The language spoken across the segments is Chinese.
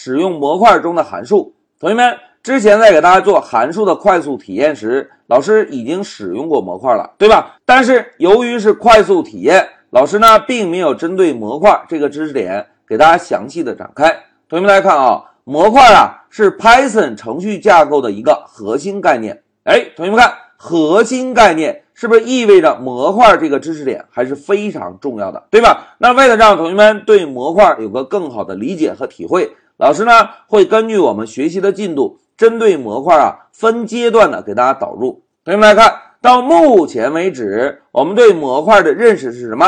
使用模块中的函数。同学们，之前在给大家做函数的快速体验时，老师已经使用过模块了，对吧？但是由于是快速体验，老师呢并没有针对模块这个知识点给大家详细的展开。同学们来看啊，模块啊是 Python 程序架构的一个核心概念。哎，同学们看，核心概念是不是意味着模块这个知识点还是非常重要的，对吧？那为了让同学们对模块有个更好的理解和体会，老师呢会根据我们学习的进度。针对模块啊，分阶段的给大家导入。同学们来看到目前为止，我们对模块的认识是什么？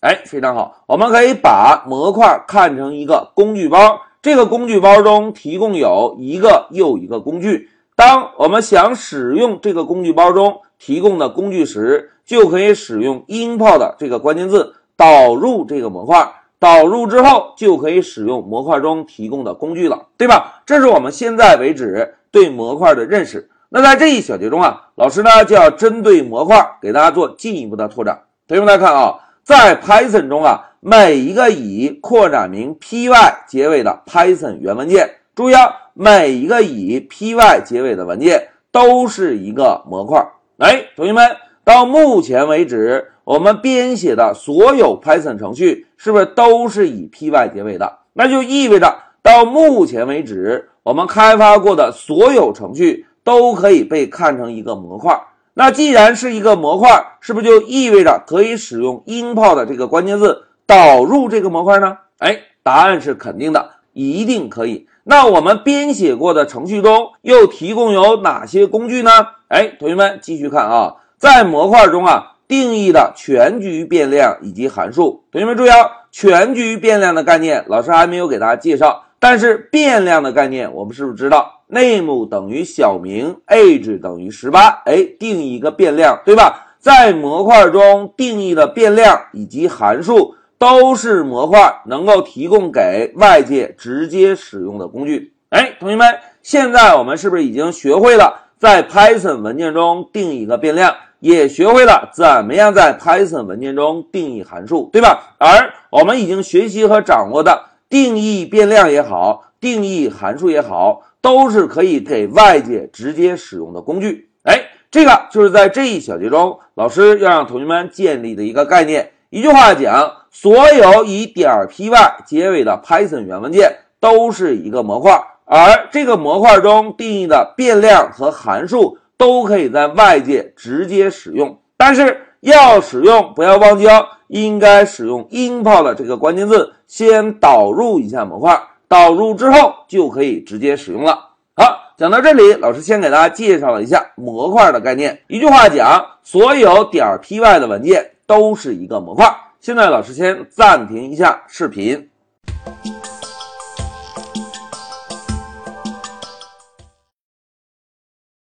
哎，非常好，我们可以把模块看成一个工具包。这个工具包中提供有一个又一个工具。当我们想使用这个工具包中提供的工具时，就可以使用 import 这个关键字导入这个模块。导入之后就可以使用模块中提供的工具了，对吧？这是我们现在为止对模块的认识。那在这一小节中啊，老师呢就要针对模块给大家做进一步的拓展。同学们来看啊，在 Python 中啊，每一个以扩展名 py 结尾的 Python 原文件，注意啊，每一个以 py 结尾的文件都是一个模块。哎，同学们，到目前为止。我们编写的所有 Python 程序是不是都是以 py 结尾的？那就意味着到目前为止，我们开发过的所有程序都可以被看成一个模块。那既然是一个模块，是不是就意味着可以使用 import 这个关键字导入这个模块呢？哎，答案是肯定的，一定可以。那我们编写过的程序中又提供有哪些工具呢？哎，同学们继续看啊，在模块中啊。定义的全局变量以及函数，同学们注意啊，全局变量的概念老师还没有给大家介绍，但是变量的概念我们是不是知道？name 等于小明，age 等于十八，哎，定一个变量，对吧？在模块中定义的变量以及函数都是模块能够提供给外界直接使用的工具。哎，同学们，现在我们是不是已经学会了在 Python 文件中定一个变量？也学会了怎么样在 Python 文件中定义函数，对吧？而我们已经学习和掌握的定义变量也好，定义函数也好，都是可以给外界直接使用的工具。哎，这个就是在这一小节中，老师要让同学们建立的一个概念。一句话讲，所有以点 .py 结尾的 Python 原文件都是一个模块，而这个模块中定义的变量和函数。都可以在外界直接使用，但是要使用不要忘记哦，应该使用 import 这个关键字，先导入一下模块，导入之后就可以直接使用了。好，讲到这里，老师先给大家介绍了一下模块的概念。一句话讲，所有点 py 的文件都是一个模块。现在老师先暂停一下视频。